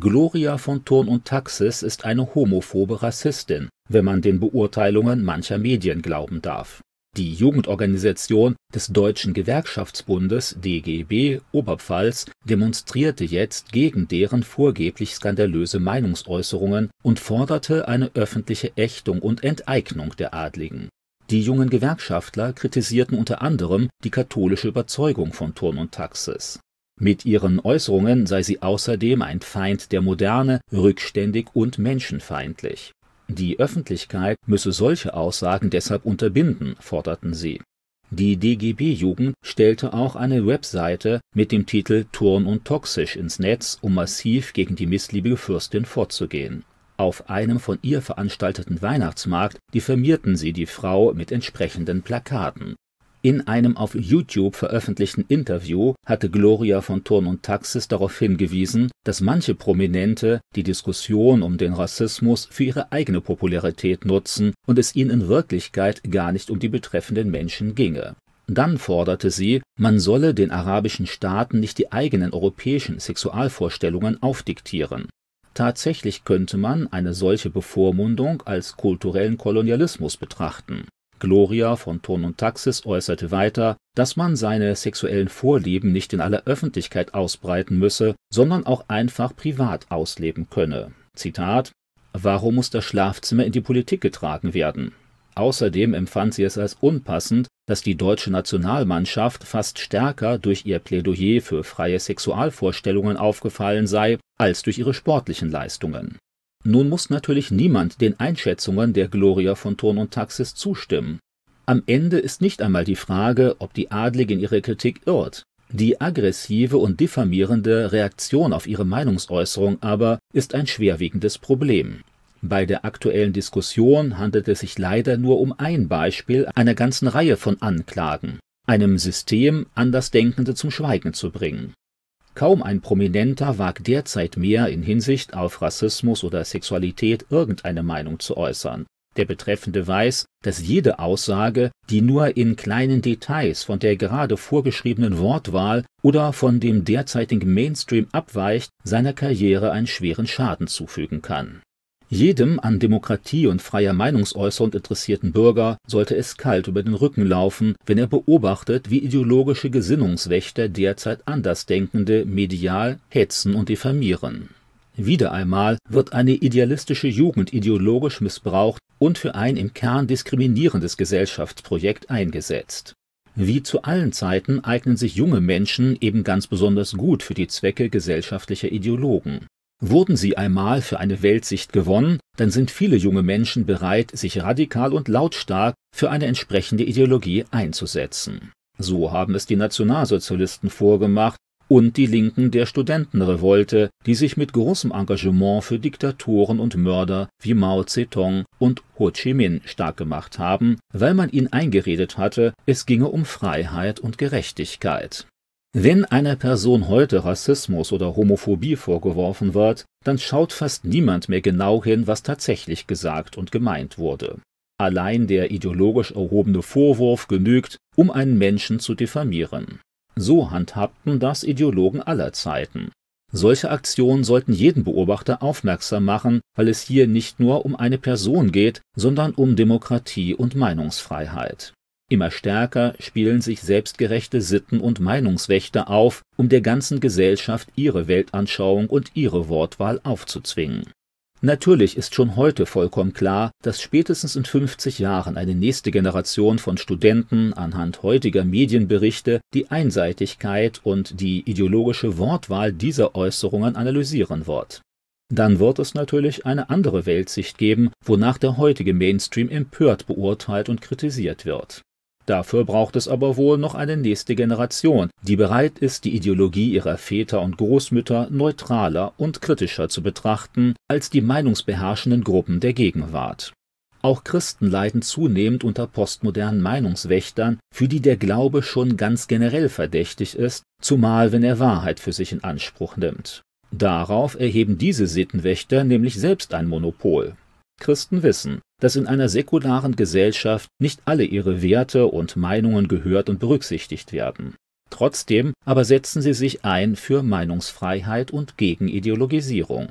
Gloria von Thurn und Taxis ist eine homophobe Rassistin, wenn man den Beurteilungen mancher Medien glauben darf. Die Jugendorganisation des Deutschen Gewerkschaftsbundes DGB Oberpfalz demonstrierte jetzt gegen deren vorgeblich skandalöse Meinungsäußerungen und forderte eine öffentliche Ächtung und Enteignung der Adligen. Die jungen Gewerkschaftler kritisierten unter anderem die katholische Überzeugung von Thurn und Taxis mit ihren Äußerungen sei sie außerdem ein Feind der Moderne, rückständig und menschenfeindlich. Die Öffentlichkeit müsse solche Aussagen deshalb unterbinden, forderten sie. Die DGB-Jugend stellte auch eine Webseite mit dem Titel Turn und toxisch ins Netz, um massiv gegen die missliebige Fürstin vorzugehen. Auf einem von ihr veranstalteten Weihnachtsmarkt diffamierten sie die Frau mit entsprechenden Plakaten in einem auf YouTube veröffentlichten Interview hatte Gloria von Thurn und Taxis darauf hingewiesen, dass manche Prominente die Diskussion um den Rassismus für ihre eigene Popularität nutzen und es ihnen in Wirklichkeit gar nicht um die betreffenden Menschen ginge. Dann forderte sie, man solle den arabischen Staaten nicht die eigenen europäischen Sexualvorstellungen aufdiktieren. Tatsächlich könnte man eine solche Bevormundung als kulturellen Kolonialismus betrachten Gloria von Thurn und Taxis äußerte weiter, dass man seine sexuellen Vorlieben nicht in aller Öffentlichkeit ausbreiten müsse, sondern auch einfach privat ausleben könne. Zitat Warum muss das Schlafzimmer in die Politik getragen werden? Außerdem empfand sie es als unpassend, dass die deutsche Nationalmannschaft fast stärker durch ihr Plädoyer für freie Sexualvorstellungen aufgefallen sei als durch ihre sportlichen Leistungen nun muss natürlich niemand den Einschätzungen der Gloria von Thurn und Taxis zustimmen. Am Ende ist nicht einmal die Frage, ob die Adlige in ihrer Kritik irrt. Die aggressive und diffamierende Reaktion auf ihre Meinungsäußerung aber ist ein schwerwiegendes Problem. Bei der aktuellen Diskussion handelt es sich leider nur um ein Beispiel einer ganzen Reihe von Anklagen, einem System, Andersdenkende zum Schweigen zu bringen. Kaum ein Prominenter wagt derzeit mehr in Hinsicht auf Rassismus oder Sexualität irgendeine Meinung zu äußern. Der Betreffende weiß, dass jede Aussage, die nur in kleinen Details von der gerade vorgeschriebenen Wortwahl oder von dem derzeitigen Mainstream abweicht, seiner Karriere einen schweren Schaden zufügen kann jedem an Demokratie und freier Meinungsäußerung interessierten Bürger sollte es kalt über den Rücken laufen, wenn er beobachtet, wie ideologische Gesinnungswächter derzeit Andersdenkende medial hetzen und diffamieren. Wieder einmal wird eine idealistische Jugend ideologisch missbraucht und für ein im Kern diskriminierendes Gesellschaftsprojekt eingesetzt. Wie zu allen Zeiten eignen sich junge Menschen eben ganz besonders gut für die Zwecke gesellschaftlicher Ideologen Wurden sie einmal für eine Weltsicht gewonnen, dann sind viele junge Menschen bereit, sich radikal und lautstark für eine entsprechende Ideologie einzusetzen. So haben es die Nationalsozialisten vorgemacht und die Linken der Studentenrevolte, die sich mit großem Engagement für Diktatoren und Mörder wie Mao Zedong und Ho Chi Minh stark gemacht haben, weil man ihnen eingeredet hatte, es ginge um Freiheit und Gerechtigkeit. Wenn einer Person heute Rassismus oder Homophobie vorgeworfen wird, dann schaut fast niemand mehr genau hin, was tatsächlich gesagt und gemeint wurde. Allein der ideologisch erhobene Vorwurf genügt, um einen Menschen zu diffamieren. So handhabten das Ideologen aller Zeiten. Solche Aktionen sollten jeden Beobachter aufmerksam machen, weil es hier nicht nur um eine Person geht, sondern um Demokratie und Meinungsfreiheit. Immer stärker spielen sich selbstgerechte Sitten und Meinungswächter auf, um der ganzen Gesellschaft ihre Weltanschauung und ihre Wortwahl aufzuzwingen. Natürlich ist schon heute vollkommen klar, dass spätestens in 50 Jahren eine nächste Generation von Studenten anhand heutiger Medienberichte die Einseitigkeit und die ideologische Wortwahl dieser Äußerungen analysieren wird. Dann wird es natürlich eine andere Weltsicht geben, wonach der heutige Mainstream empört beurteilt und kritisiert wird. Dafür braucht es aber wohl noch eine nächste Generation, die bereit ist, die Ideologie ihrer Väter und Großmütter neutraler und kritischer zu betrachten als die meinungsbeherrschenden Gruppen der Gegenwart. Auch Christen leiden zunehmend unter postmodernen Meinungswächtern, für die der Glaube schon ganz generell verdächtig ist, zumal wenn er Wahrheit für sich in Anspruch nimmt. Darauf erheben diese Sittenwächter nämlich selbst ein Monopol. Christen wissen, dass in einer säkularen Gesellschaft nicht alle ihre Werte und Meinungen gehört und berücksichtigt werden. Trotzdem aber setzen sie sich ein für Meinungsfreiheit und gegen Ideologisierung